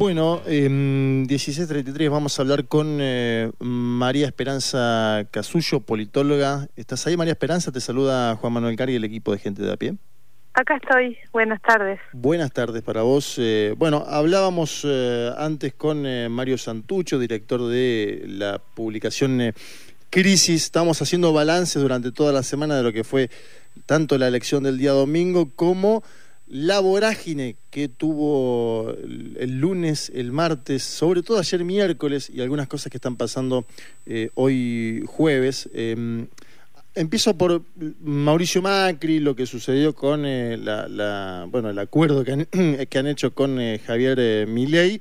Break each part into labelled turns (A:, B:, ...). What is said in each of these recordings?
A: Bueno, en 16.33 vamos a hablar con eh, María Esperanza Casullo, politóloga. ¿Estás ahí, María Esperanza? Te saluda Juan Manuel Cari y el equipo de Gente de a pie.
B: Acá estoy. Buenas tardes.
A: Buenas tardes para vos. Eh, bueno, hablábamos eh, antes con Mario Santucho, director de la publicación Crisis. Estamos haciendo balance durante toda la semana de lo que fue tanto la elección del día domingo como la vorágine que tuvo el lunes, el martes, sobre todo ayer miércoles y algunas cosas que están pasando eh, hoy jueves. Em, empiezo por Mauricio Macri, lo que sucedió con eh, bueno, el acuerdo que han, que han hecho con eh, Javier Milei.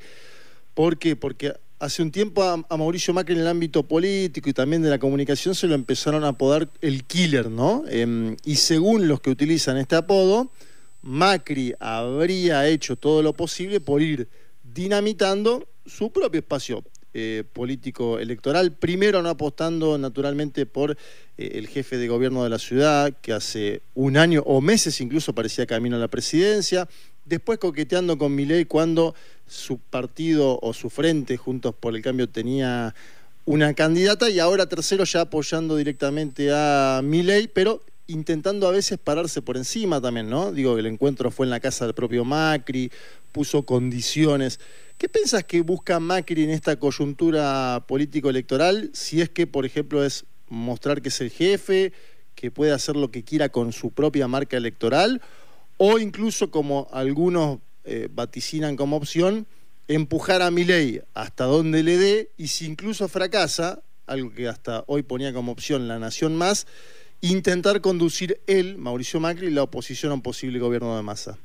A: ¿Por qué? Porque hace un tiempo a, a, Mauricio Macri en el ámbito político y también de la comunicación se lo empezaron a apodar el killer, ¿no? Em, y según los que utilizan este apodo, Macri habría hecho todo lo posible por ir dinamitando su propio espacio eh, político electoral, primero no apostando naturalmente por eh, el jefe de gobierno de la ciudad, que hace un año o meses incluso parecía camino a la presidencia, después coqueteando con Milei cuando su partido o su frente, Juntos por el Cambio, tenía una candidata y ahora tercero ya apoyando directamente a Milei, pero intentando a veces pararse por encima también, ¿no? Digo, el encuentro fue en la casa del propio Macri, puso condiciones. ¿Qué pensás que busca Macri en esta coyuntura político-electoral? Si es que, por ejemplo, es mostrar que es el jefe, que puede hacer lo que quiera con su propia marca electoral, o incluso, como algunos eh, vaticinan como opción, empujar a Milei hasta donde le dé, y si incluso fracasa, algo que hasta hoy ponía como opción la Nación Más, intentar conducir él, Mauricio Macri, la oposición a un posible gobierno de masa?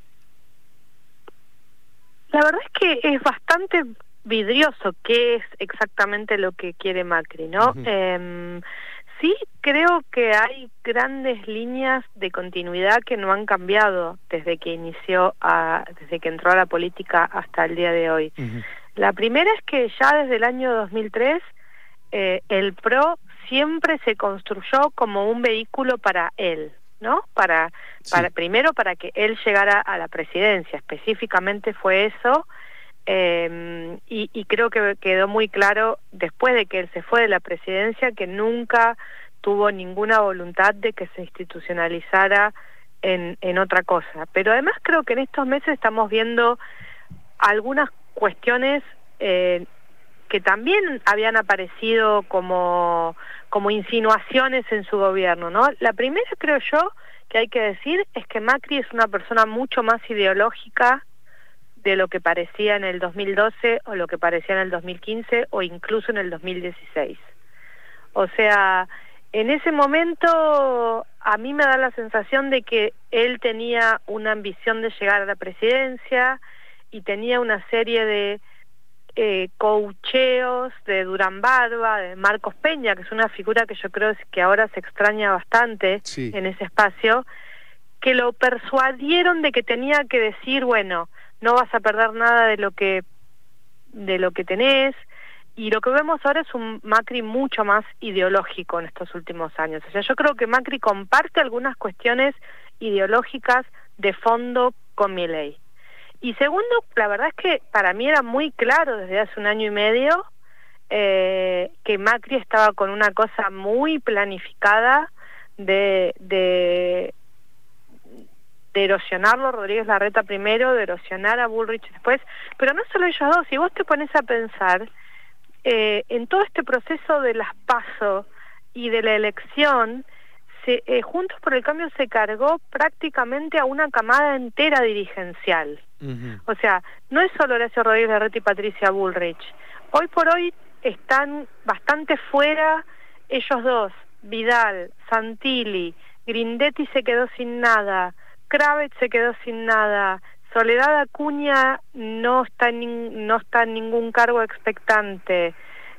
B: La verdad es que es bastante vidrioso qué es exactamente lo que quiere Macri, ¿no? Em, sí creo que hay grandes líneas de continuidad que no han cambiado desde que inició, a, desde que entró a la política hasta el día de hoy. La primera es que ya desde el año 2003 eh, el PRO siempre se construyó como un vehículo para él, ¿no? Para, para primero para que él llegara a la presidencia, específicamente fue eso, eh, y, y, creo que quedó muy claro después de que él se fue de la presidencia que nunca tuvo ninguna voluntad de que se institucionalizara en, en otra cosa. Pero además creo que en estos meses estamos viendo algunas cuestiones eh, que también habían aparecido como, como insinuaciones en su gobierno, ¿no? La primera, creo yo, que hay que decir es que Macri es una persona mucho más ideológica de lo que parecía en el 2012 o lo que parecía en el 2015 o incluso en el 2016. O sea, en ese momento a mí me da la sensación de que él tenía una ambición de llegar a la presidencia y tenía una serie de eh, coacheos de Durán Barba, de Marcos Peña, que es una figura que yo creo que ahora se extraña bastante en ese espacio, que lo persuadieron de que tenía que decir, bueno, no vas a perder nada de lo que de lo que tenés, y lo que vemos ahora es un Macri mucho más ideológico en estos últimos años. O sea, yo creo que Macri comparte algunas cuestiones ideológicas de fondo con mi ley. Y segundo, la verdad es que para mí era muy claro desde hace un año y medio eh, que Macri estaba con una cosa muy planificada de, de, erosionarlo Rodríguez Larreta primero, de erosionar a Bullrich después, pero no solo ellos dos, si vos te pones a pensar eh, en todo este proceso de las pasos y de la elección, se, eh, Juntos por el Cambio se cargó prácticamente a una camada entera dirigencial. O sea, no es solo Horacio Rodríguez Larreta y Patricia Bullrich. Hoy por hoy están bastante fuera ellos dos, Vidal, Santilli, Grindetti se quedó sin nada, Kravet se quedó sin nada, Soledad Acuña no está en, no está en ningún cargo expectante.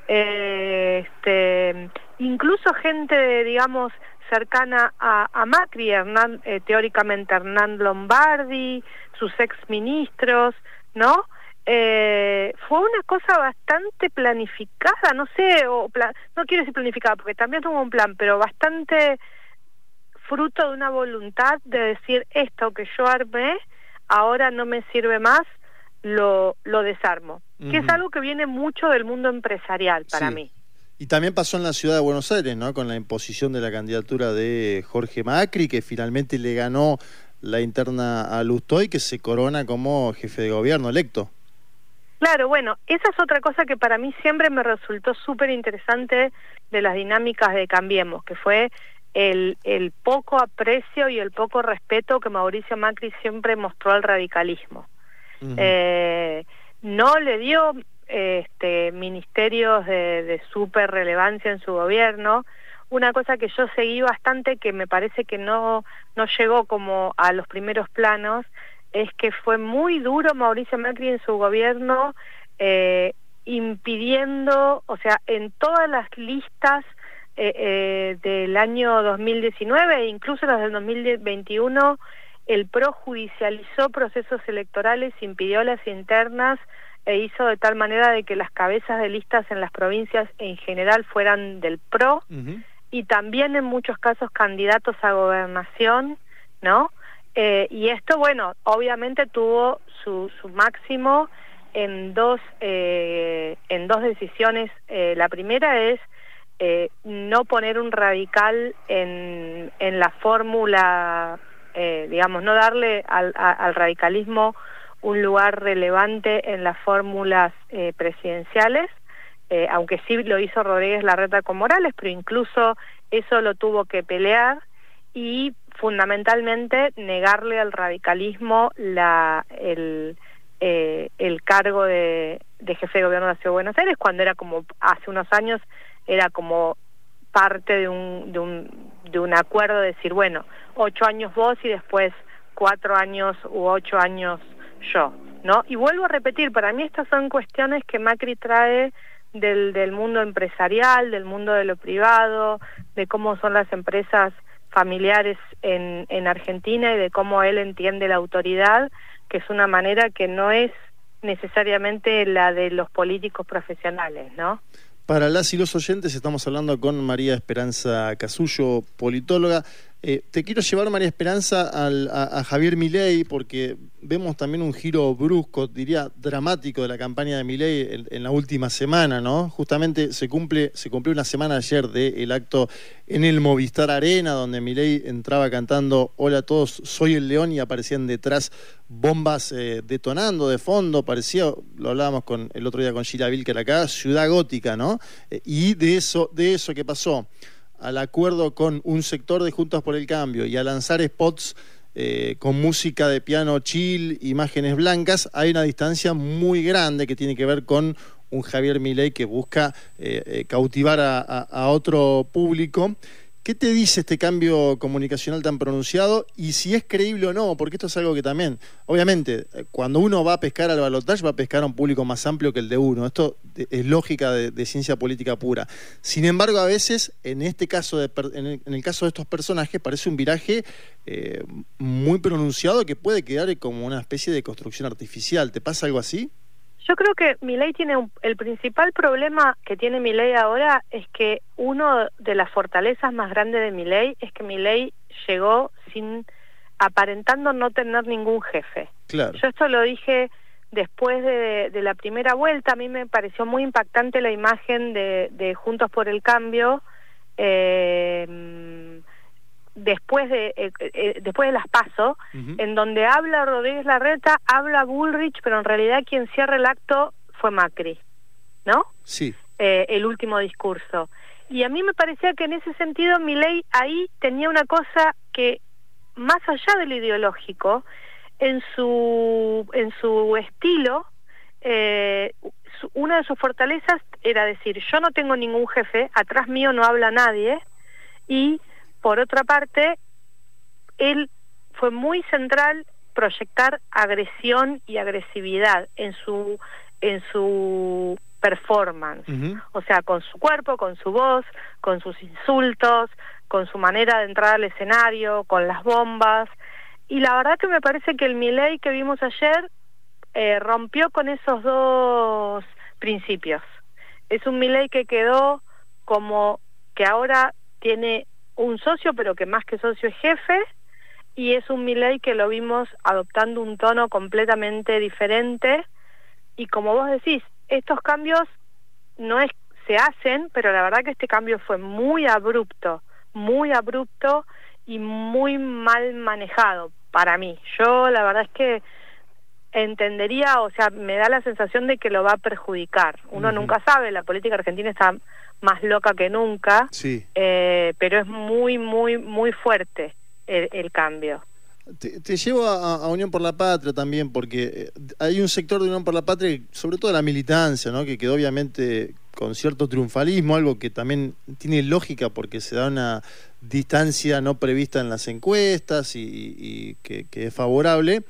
B: Eh, este, incluso gente, digamos, cercana a, a Macri, Hernán, eh, teóricamente Hernán Lombardi, sus ex ministros, ¿no? Eh, fue una cosa bastante planificada, no sé, o no quiero decir planificada porque también tuvo un plan, pero bastante fruto de una voluntad de decir esto que yo armé ahora no me sirve más, lo, lo desarmo, que es algo que viene mucho del mundo empresarial para mí.
A: Y también pasó en la ciudad de Buenos Aires, ¿no? Con la imposición de la candidatura de Jorge Macri, que finalmente le ganó la interna a Lustoy, que se corona como jefe de gobierno electo.
B: Claro, bueno, esa es otra cosa que para mí siempre me resultó súper interesante de las dinámicas de Cambiemos, que fue el, el poco aprecio y el poco respeto que Mauricio Macri siempre mostró al radicalismo. eh, no le dio este, ministerios de, de súper relevancia en su gobierno. Una cosa que yo seguí bastante, que me parece que no, no llegó como a los primeros planos, es que fue muy duro Mauricio Macri en su gobierno eh, impidiendo, o sea, en todas las listas eh, eh, del año 2019 e incluso las del 2021, el PRO judicializó procesos electorales, impidió las internas e hizo de tal manera de que las cabezas de listas en las provincias en general fueran del PRO y también en muchos casos candidatos a gobernación, ¿no? Eh, y esto, bueno, obviamente tuvo su, su máximo en dos, eh, en dos decisiones. Eh, la primera es eh, no poner un radical en, en la fórmula, eh, digamos, no darle al, a, al radicalismo un lugar relevante en las fórmulas eh, presidenciales, eh, aunque sí lo hizo Rodríguez Larreta con Morales, pero incluso eso lo tuvo que pelear y fundamentalmente negarle al radicalismo la, el, eh, el cargo de, de jefe de gobierno de la Ciudad de Buenos Aires, cuando era como hace unos años, era como parte de un, de un, de un acuerdo de decir, bueno, ocho años vos y después cuatro años u ocho años yo, ¿no? Y vuelvo a repetir, para mí estas son cuestiones que Macri trae del, del mundo empresarial, del mundo de lo privado, de cómo son las empresas familiares en, en Argentina y de cómo él entiende la autoridad, que es una manera que no es necesariamente la de los políticos profesionales, ¿no?
A: Para las y los oyentes estamos hablando con María Esperanza Casullo, politóloga. Eh, te quiero llevar, María Esperanza, a, Javier Milei, porque vemos también un giro brusco, diría dramático, de la campaña de Milei en, en la última semana, ¿no? Justamente se cumple, se cumplió una semana ayer del acto en el Movistar Arena, donde Milei entraba cantando Hola a todos, soy el león, y aparecían detrás bombas eh, detonando de fondo, parecía, lo hablábamos con el otro día con Gila Vilker acá, ciudad gótica, ¿no? Eh, y de eso, de eso que pasó al acuerdo con un sector de Juntos por el Cambio y a lanzar spots eh, con música de piano chill, imágenes blancas, hay una distancia muy grande que tiene que ver con un Javier Milei que busca eh, eh, cautivar a, otro público ¿Qué te dice este cambio comunicacional tan pronunciado y si es creíble o no? Porque esto es algo que también, obviamente, cuando uno va a pescar al balotaje va a pescar a un público más amplio que el de uno. Esto es lógica de, de ciencia política pura. Sin embargo, a veces, en este caso, de, en, el, en, el, caso de estos personajes, parece un viraje eh, muy pronunciado que puede quedar como una especie de construcción artificial. ¿Te pasa algo así?
B: Yo creo que Milei tiene un, el principal problema que tiene Milei ahora es que uno de las fortalezas más grandes de Milei es que Milei llegó sin aparentando no tener ningún jefe.
A: Claro.
B: Yo esto lo dije después de, de, la primera vuelta, a mí me pareció muy impactante la imagen de, de Juntos por el Cambio. Eh, después de eh, eh, después de las paso uh -huh. en donde habla Rodríguez Larreta habla Bullrich pero en realidad quien cierra el acto fue Macri no
A: sí.
B: Eh, el último discurso. Y a mí me parecía que en ese sentido mi ley ahí tenía una cosa que más allá de lo ideológico en su en su estilo eh, su, una de sus fortalezas era decir yo no tengo ningún jefe atrás mío no habla nadie y por otra parte, él fue muy central proyectar agresión y agresividad en su en su performance, uh -huh. o sea, con su cuerpo, con su voz, con sus insultos, con su manera de entrar al escenario, con las bombas, y la verdad que me parece que el Milei que vimos ayer eh, rompió con esos dos principios. Es un Milei que quedó como que ahora tiene un socio, pero que más que socio es jefe, y es un Milei que lo vimos adoptando un tono completamente diferente y como vos decís, estos cambios no es se hacen, pero la verdad que este cambio fue muy abrupto, muy abrupto y muy mal manejado para mí. Yo la verdad es que entendería, o sea, me da la sensación de que lo va a perjudicar. Uno nunca sabe, la política argentina está más loca que nunca,
A: sí.
B: eh, pero es muy, muy, muy fuerte el, cambio.
A: Te, llevo a, Unión por la Patria también, porque eh, hay un sector de Unión por la Patria, sobre todo la militancia, ¿no? que quedó obviamente con cierto triunfalismo, algo que también tiene lógica porque se da una distancia no prevista en las encuestas y, que, es favorable.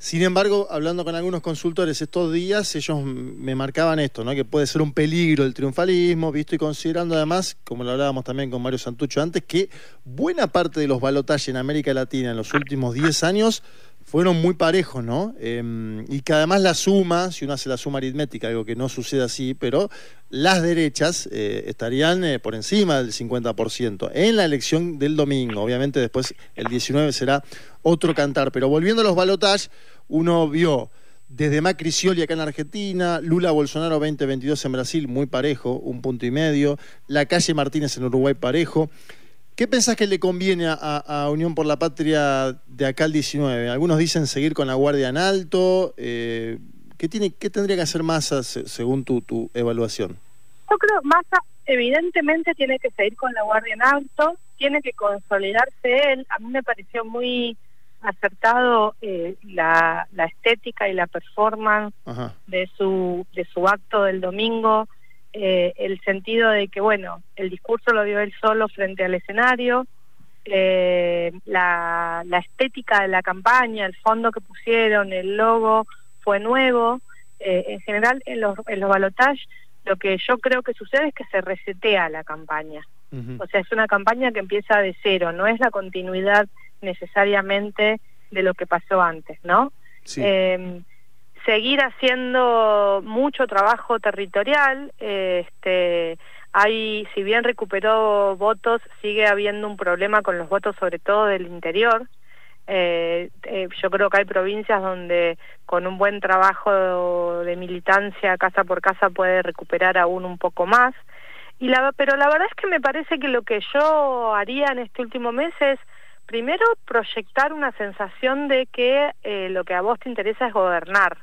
A: Sin embargo, hablando con algunos consultores estos días, ellos me marcaban esto, ¿no? que puede ser un peligro el triunfalismo, visto y considerando además, como lo hablábamos también con Mario Santucho antes, que buena parte de los balotajes en América Latina en los últimos 10 años fueron muy parejos, ¿no? Em, y que además la suma, si uno hace la suma aritmética, algo que no sucede así, pero las derechas eh, estarían eh, por encima del 50% en la elección del domingo. Obviamente después el 19 será otro cantar. Pero volviendo a los balotajes, uno vio desde Macri Scioli acá en Argentina, Lula Bolsonaro 2022 en Brasil, muy parejo, un punto y medio, la calle Martínez en Uruguay parejo. ¿Qué pensás que le conviene a, Unión por la Patria de acá al 19? Algunos dicen seguir con la guardia en alto. Eh, ¿qué, tiene, ¿Qué tendría que hacer Massa según tu, tu evaluación?
B: Yo creo que Massa evidentemente tiene que seguir con la guardia en alto, tiene que consolidarse él. A mí me pareció muy acertado eh, la, la, estética y la performance de su de su acto del domingo eh, el sentido de que, bueno, el discurso lo dio él solo frente al escenario, eh, la, la, estética de la campaña, el fondo que pusieron, el logo fue nuevo. Eh, en general, en los, en los balotajes, lo que yo creo que sucede es que se resetea la campaña. O sea, es una campaña que empieza de cero, no es la continuidad necesariamente de lo que pasó antes, ¿no?
A: Sí
B: seguir haciendo mucho trabajo territorial. este, hay, si bien recuperó votos, sigue habiendo un problema con los votos, sobre todo del interior. Eh, eh, yo creo que hay provincias donde con un buen trabajo de militancia casa por casa puede recuperar aún un poco más. Y la, pero la verdad es que me parece que lo que yo haría en este último mes es primero proyectar una sensación de que eh, lo que a vos te interesa es gobernar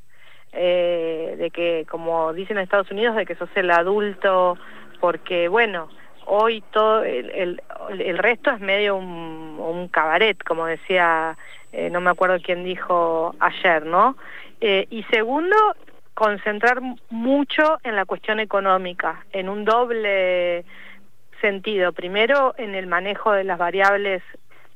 B: eh, de que, como dicen en Estados Unidos, de que sos el adulto, porque, bueno, hoy todo el, el, resto es medio un, un cabaret, como decía, eh, no me acuerdo quién dijo ayer, ¿no? Eh, y segundo, concentrar mucho en la cuestión económica, en un doble sentido. Primero, en el manejo de las variables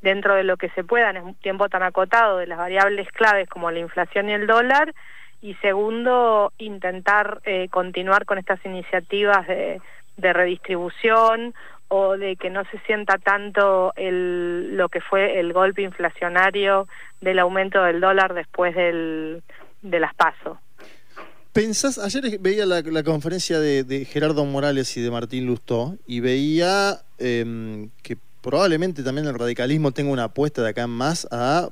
B: dentro de lo que se pueda en un tiempo tan acotado, de las variables claves como la inflación y el dólar, y segundo, intentar eh, continuar con estas iniciativas de, redistribución o de que no se sienta tanto el, lo que fue el golpe inflacionario del aumento del dólar después del, de las pasos.
A: Pensás, ayer veía la, conferencia de, de, Gerardo Morales y de Martín Lustó y veía eh, que probablemente también el radicalismo tenga una apuesta de acá en más a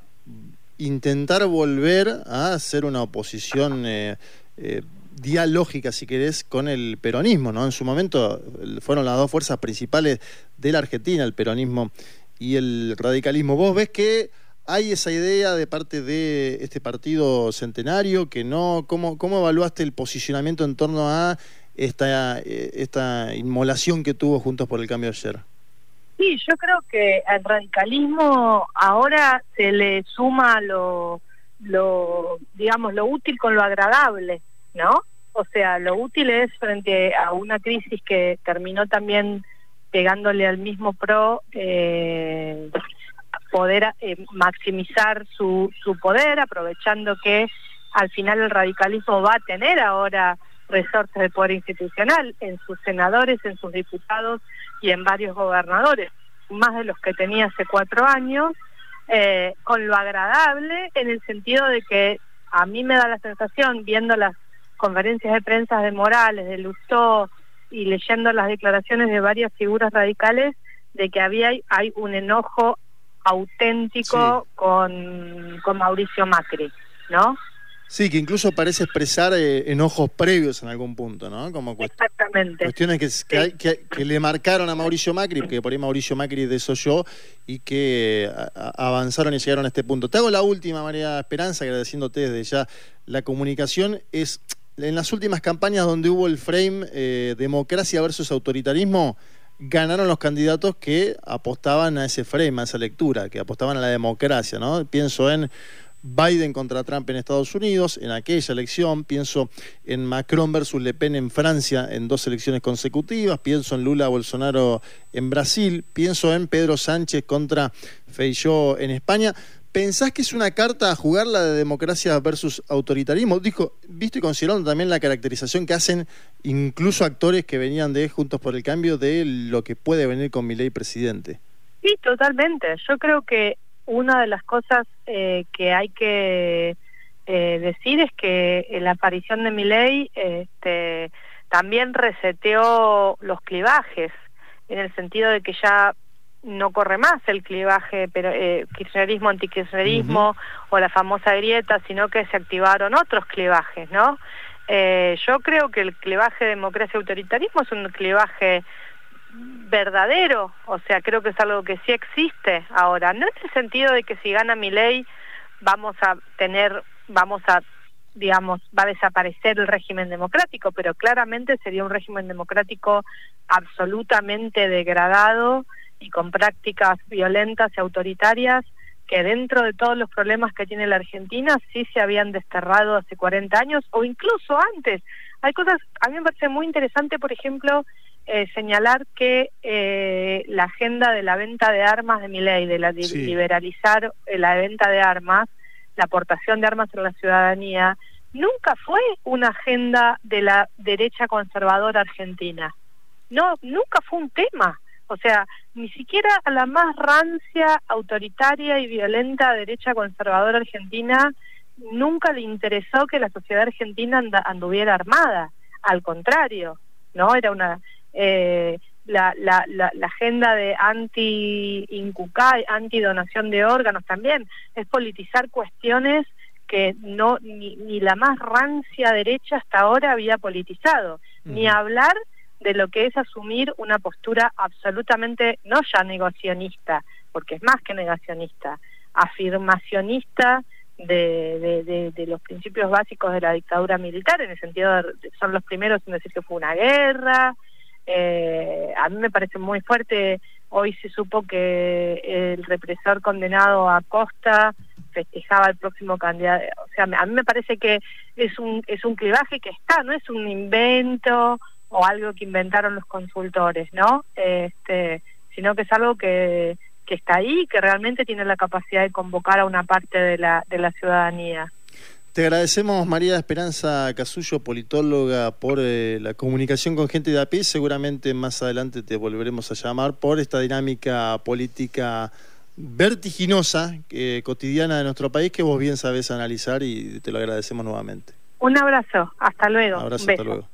A: intentar volver a hacer una oposición eh, eh, dialógica, si querés, con el peronismo, ¿no? En su momento fueron las dos fuerzas principales de la Argentina, el peronismo y el radicalismo. ¿Vos ves que hay esa idea de parte de este partido centenario que no? ¿Cómo, cómo evaluaste el posicionamiento en torno a esta, eh, esta inmolación que tuvo Juntos por el Cambio ayer?
B: Sí, yo creo que al radicalismo ahora se le suma lo, lo, digamos, lo útil con lo agradable, ¿no? O sea, lo útil es frente a una crisis que terminó también pegándole al mismo PRO, eh, poder eh, maximizar su, su poder, aprovechando que al final el radicalismo va a tener ahora resortes de poder institucional en sus senadores, en sus diputados y en varios gobernadores, más de los que tenía hace cuatro años, eh, con lo agradable en el sentido de que a mí me da la sensación, viendo las conferencias de prensa de Morales, de Lustó y leyendo las declaraciones de varias figuras radicales, de que había hay un enojo auténtico con, con Mauricio Macri, ¿no?
A: Sí, que incluso parece expresar eh, enojos previos en algún punto, ¿no?
B: Como Exactamente.
A: Cuestiones que, que, le marcaron a Mauricio Macri, que por ahí Mauricio Macri desoyó y que avanzaron y llegaron a este punto. Te hago la última, María Esperanza, agradeciéndote desde ya la comunicación. Es en las últimas campañas donde hubo el frame eh, democracia versus autoritarismo, ganaron los candidatos que apostaban a ese frame, a esa lectura, que apostaban a la democracia, ¿no? Pienso en Biden contra Trump en Estados Unidos, en aquella elección, pienso en Macron versus Le Pen en Francia en dos elecciones consecutivas, pienso en Lula Bolsonaro en Brasil, pienso en Pedro Sánchez contra Feijóo en España. ¿Pensás que es una carta a jugar la de democracia versus autoritarismo? Dijo, visto y considerando también la caracterización que hacen incluso actores que venían de Juntos por el Cambio de lo que puede venir con mi ley presidente.
B: Sí, totalmente. Yo creo que una de las cosas eh, que hay que eh, decir es que la aparición de Milei este, también reseteó los clivajes, en el sentido de que ya no corre más el clivaje pero eh, kirchnerismo antikirchnerismo o la famosa grieta sino que se activaron otros clivajes no eh, yo creo que el clivaje democracia autoritarismo es un clivaje verdadero, o sea, creo que es algo que sí existe ahora, no en el sentido de que si gana mi ley vamos a tener, vamos a, digamos, va a desaparecer el régimen democrático, pero claramente sería un régimen democrático absolutamente degradado y con prácticas violentas y autoritarias que dentro de todos los problemas que tiene la Argentina sí se habían desterrado hace 40 años o incluso antes. Hay cosas, a mí me parece muy interesante, por ejemplo, eh, señalar que eh, la agenda de la venta de armas de mi ley, de la liberalizar eh, la venta de armas, la aportación de armas en la ciudadanía, nunca fue una agenda de la derecha conservadora argentina. No, nunca fue un tema. O sea, ni siquiera a la más rancia, autoritaria y violenta derecha conservadora argentina nunca le interesó que la sociedad argentina anduviera armada. Al contrario, ¿no? Era una eh, la, la, la, agenda de anti-incucay, anti-donación de órganos también, es politizar cuestiones que no ni, ni, la más rancia derecha hasta ahora había politizado, ni hablar de lo que es asumir una postura absolutamente no ya negacionista, porque es más que negacionista, afirmacionista de, de, de, los principios básicos de la dictadura militar, en el sentido de son los primeros en decir que fue una guerra, eh, a mí me parece muy fuerte. Hoy se supo que el represor condenado a Costa festejaba el próximo candidato. O sea, a mí me parece que es un, es un clivaje que está, no es un invento o algo que inventaron los consultores, ¿no? Este, sino que es algo que, que está ahí que realmente tiene la capacidad de convocar a una parte de la, de la ciudadanía.
A: Te agradecemos, María Esperanza Casullo, politóloga, por eh, la comunicación con gente de API. Seguramente más adelante te volveremos a llamar por esta dinámica política vertiginosa, eh, cotidiana de nuestro país, que vos bien sabés analizar y te lo agradecemos nuevamente.
B: Un abrazo, hasta luego.
A: Un abrazo, hasta luego.